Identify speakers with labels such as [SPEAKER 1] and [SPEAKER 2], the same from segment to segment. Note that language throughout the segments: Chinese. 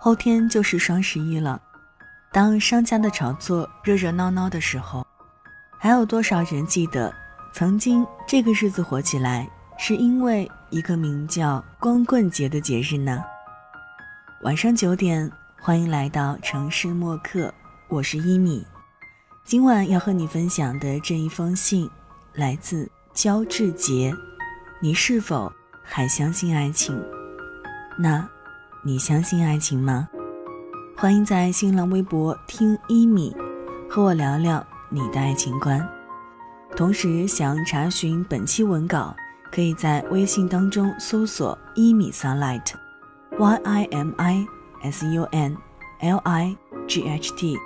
[SPEAKER 1] 后天就是双十一了，当商家的炒作热热闹闹的时候，还有多少人记得，曾经这个日子火起来，是因为一个名叫光棍节的节日呢？晚上九点，欢迎来到城市默客，我是一米。今晚要和你分享的这一封信，来自焦志杰。你是否还相信爱情？那，你相信爱情吗？欢迎在新浪微博听一米，和我聊聊你的爱情观。同时，想查询本期文稿，可以在微信当中搜索“一米 sunlight”，y i m i s u n l i g h t。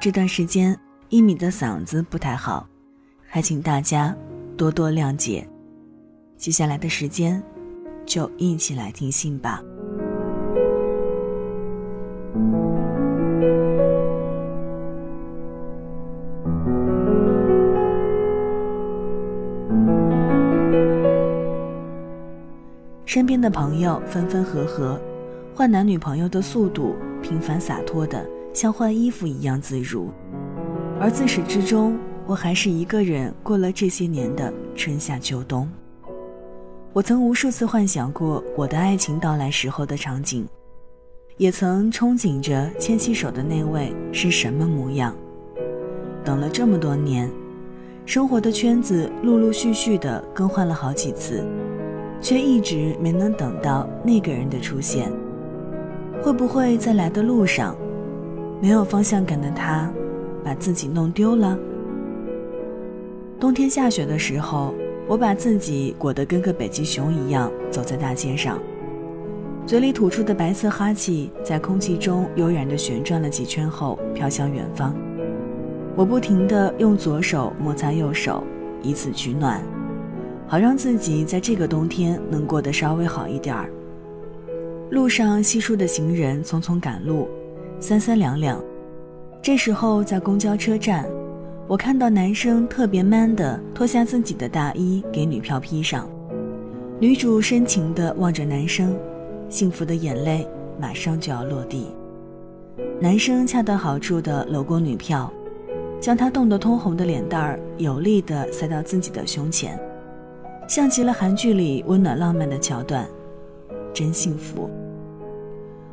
[SPEAKER 1] 这段时间，一米的嗓子不太好，还请大家多多谅解。接下来的时间，就一起来听信吧。身边的朋友分分合合，换男女朋友的速度平凡洒脱的，像换衣服一样自如，而自始至终，我还是一个人过了这些年的春夏秋冬。我曾无数次幻想过我的爱情到来时候的场景，也曾憧憬着牵起手的那位是什么模样。等了这么多年，生活的圈子陆陆续续的更换了好几次，却一直没能等到那个人的出现。会不会在来的路上，没有方向感的他，把自己弄丢了？冬天下雪的时候。我把自己裹得跟个北极熊一样，走在大街上，嘴里吐出的白色哈气在空气中悠然地旋转了几圈后飘向远方。我不停地用左手摩擦右手，以此取暖，好让自己在这个冬天能过得稍微好一点儿。路上稀疏的行人匆匆赶路，三三两两。这时候在公交车站。我看到男生特别 man 的脱下自己的大衣给女票披上，女主深情地望着男生，幸福的眼泪马上就要落地。男生恰到好处地搂过女票，将她冻得通红的脸蛋儿有力地塞到自己的胸前，像极了韩剧里温暖浪漫的桥段，真幸福。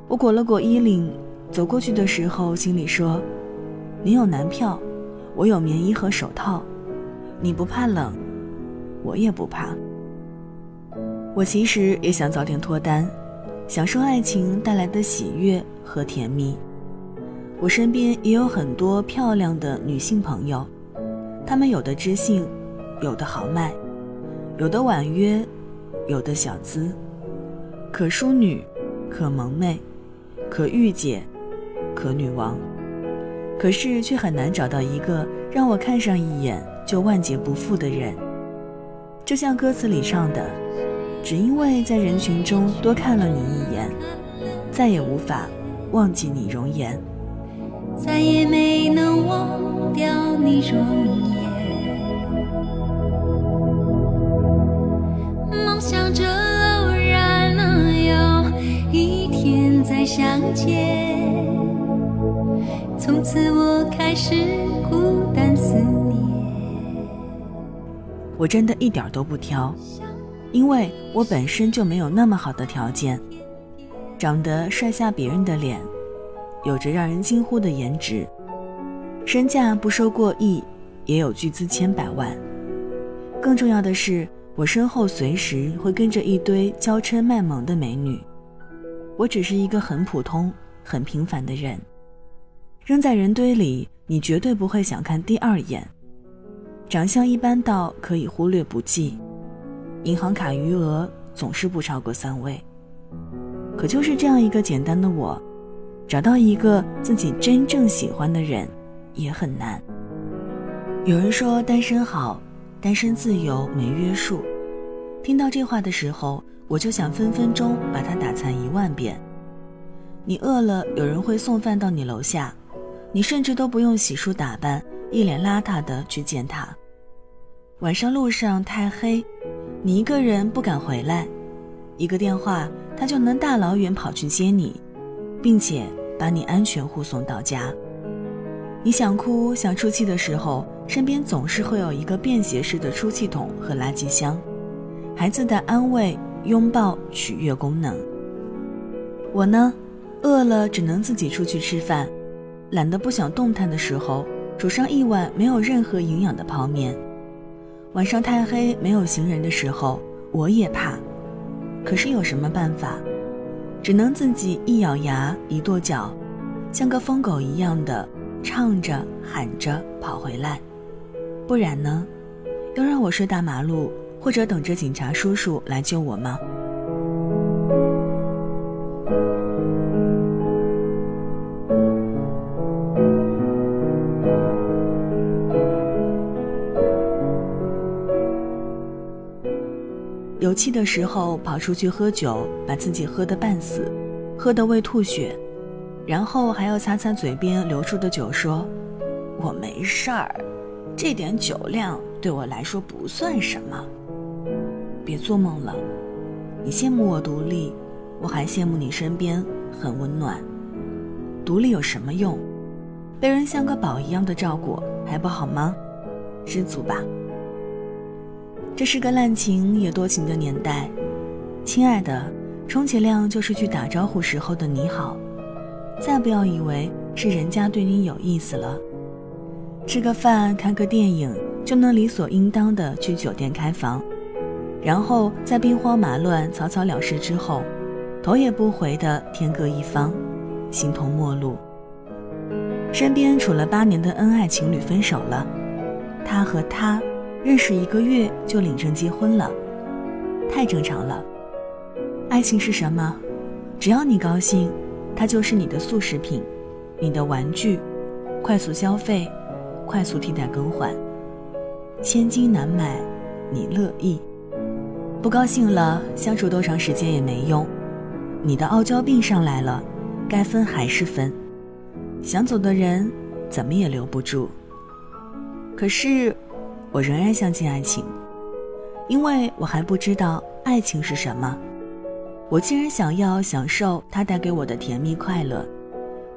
[SPEAKER 1] 我裹了裹衣领，走过去的时候心里说：“你有男票。”我有棉衣和手套，你不怕冷，我也不怕。我其实也想早点脱单，享受爱情带来的喜悦和甜蜜。我身边也有很多漂亮的女性朋友，她们有的知性，有的豪迈，有的婉约，有的小资，可淑女，可萌妹，可御姐，可女王。可是却很难找到一个让我看上一眼就万劫不复的人，就像歌词里唱的：“只因为在人群中多看了你一眼，再也无法忘记你容颜，
[SPEAKER 2] 再也没能忘掉你容颜。梦想着偶然能有一天再相见。”从此我开始孤单思念。
[SPEAKER 1] 我真的一点都不挑，因为我本身就没有那么好的条件，长得帅下别人的脸，有着让人惊呼的颜值，身价不收过亿，也有巨资千百万。更重要的是，我身后随时会跟着一堆娇嗔卖萌的美女。我只是一个很普通、很平凡的人。扔在人堆里，你绝对不会想看第二眼。长相一般到可以忽略不计，银行卡余额总是不超过三位。可就是这样一个简单的我，找到一个自己真正喜欢的人也很难。有人说单身好，单身自由没约束。听到这话的时候，我就想分分钟把它打残一万遍。你饿了，有人会送饭到你楼下。你甚至都不用洗漱打扮，一脸邋遢的去见他。晚上路上太黑，你一个人不敢回来，一个电话，他就能大老远跑去接你，并且把你安全护送到家。你想哭、想出气的时候，身边总是会有一个便携式的出气筒和垃圾箱，孩子的安慰、拥抱、取悦功能。我呢，饿了只能自己出去吃饭，懒得不想动弹的时候，煮上一碗没有任何营养的泡面。晚上太黑没有行人的时候，我也怕，可是有什么办法？只能自己一咬牙一跺脚，像个疯狗一样的唱着喊着跑回来。不然呢？要让我睡大马路，或者等着警察叔叔来救我吗？气的时候跑出去喝酒，把自己喝得半死，喝得胃吐血，然后还要擦擦嘴边流出的酒，说：“我没事儿，这点酒量对我来说不算什么。”别做梦了，你羡慕我独立，我还羡慕你身边很温暖。独立有什么用？被人像个宝一样的照顾还不好吗？知足吧。这是个滥情也多情的年代，亲爱的，充其量就是去打招呼时候的你好，再不要以为是人家对你有意思了。吃个饭、看个电影就能理所应当的去酒店开房，然后在兵荒马乱、草草了事之后，头也不回的天各一方，形同陌路。身边处了八年的恩爱情侣分手了，他和他。认识一个月就领证结婚了，太正常了。爱情是什么？只要你高兴，它就是你的速食品，你的玩具，快速消费，快速替代更换。千金难买，你乐意。不高兴了，相处多长时间也没用。你的傲娇病上来了，该分还是分。想走的人，怎么也留不住。可是。我仍然相信爱情，因为我还不知道爱情是什么。我既然想要享受它带给我的甜蜜快乐，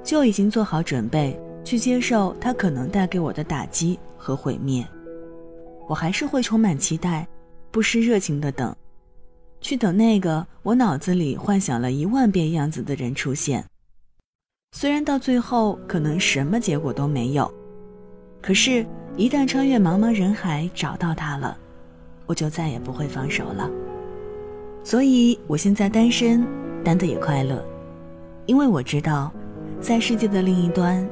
[SPEAKER 1] 就已经做好准备去接受它可能带给我的打击和毁灭。我还是会充满期待，不失热情的等，去等那个我脑子里幻想了一万遍样子的人出现。虽然到最后可能什么结果都没有，可是。一旦穿越茫茫人海找到他了，我就再也不会放手了。所以我现在单身，单的也快乐，因为我知道，在世界的另一端，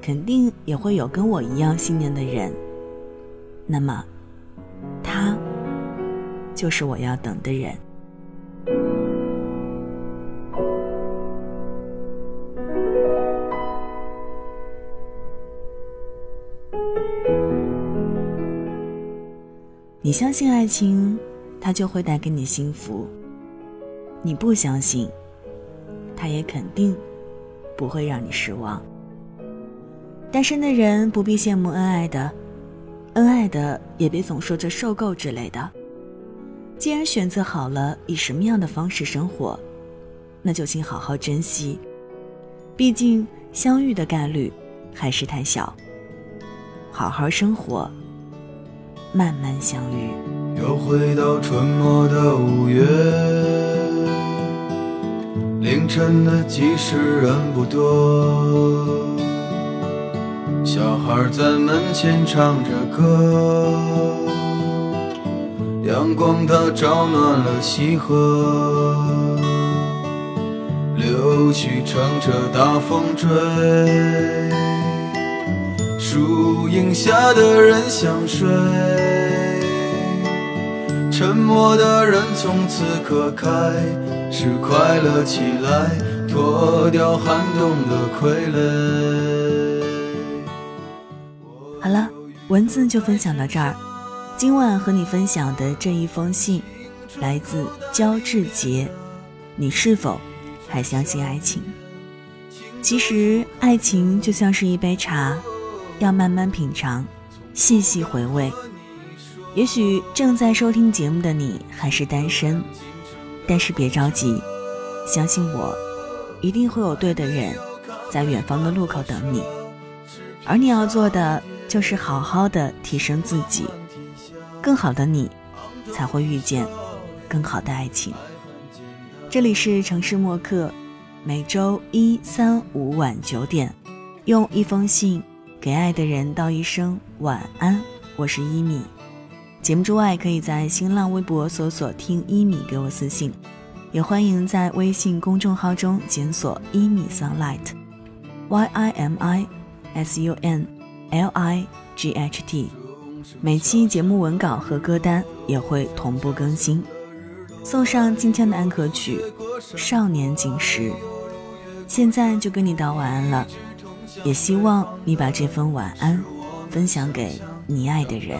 [SPEAKER 1] 肯定也会有跟我一样信念的人。那么，他，就是我要等的人。你相信爱情，它就会带给你幸福；你不相信，它也肯定不会让你失望。单身的人不必羡慕恩爱的，恩爱的也别总说着受够之类的。既然选择好了以什么样的方式生活，那就请好好珍惜。毕竟相遇的概率还是太小。好好生活。慢慢相遇。
[SPEAKER 3] 又回到春末的五月，凌晨的集市人不多，小孩在门前唱着歌，阳光它照暖了溪河，柳絮乘着大风追。树荫下的人想睡，沉默的人从此刻开始快乐起来，脱掉寒冬的傀儡。
[SPEAKER 1] 好了，文字就分享到这儿。今晚和你分享的这一封信，来自焦志杰。你是否还相信爱情？其实，爱情就像是一杯茶。要慢慢品尝，细细回味。也许正在收听节目的你还是单身，但是别着急，相信我，一定会有对的人在远方的路口等你。而你要做的就是好好的提升自己，更好的你才会遇见更好的爱情。这里是城市默客，每周一、三、五晚九点，用一封信给爱的人道一声晚安。我是一米。节目之外，可以在新浪微博搜索“听一米”给我私信，也欢迎在微信公众号中检索“一米 sunlight”，Y I M I S U N L I G H T。每期节目文稿和歌单也会同步更新。送上今天的安可曲《少年锦时》，现在就跟你道晚安了，也希望你把这份晚安分享给你爱的人。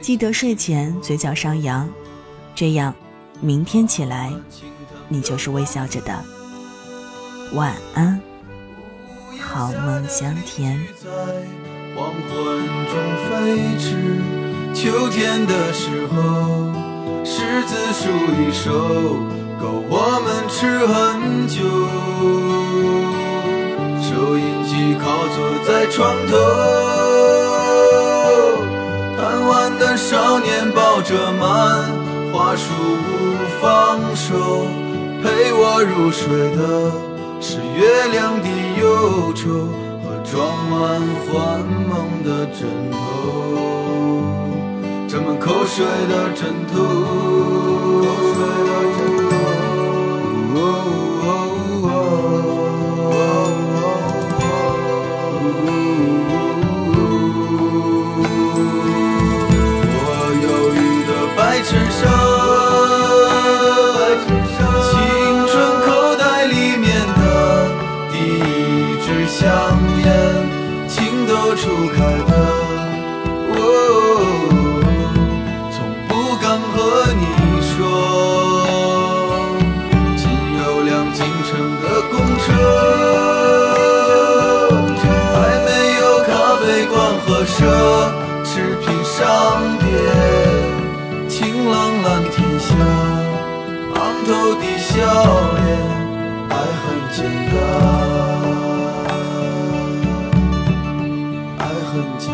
[SPEAKER 1] 记得睡前嘴角上扬，这样明天起来你就是微笑着的。晚安，好梦香甜。
[SPEAKER 3] 黄昏中飞驰，秋天的时候。柿子树一手，够我们吃很久。床头，贪玩的少年抱着满花书不放手。陪我入睡的是月亮的忧愁和装满幻梦的枕头。沾满口水的枕头，爱很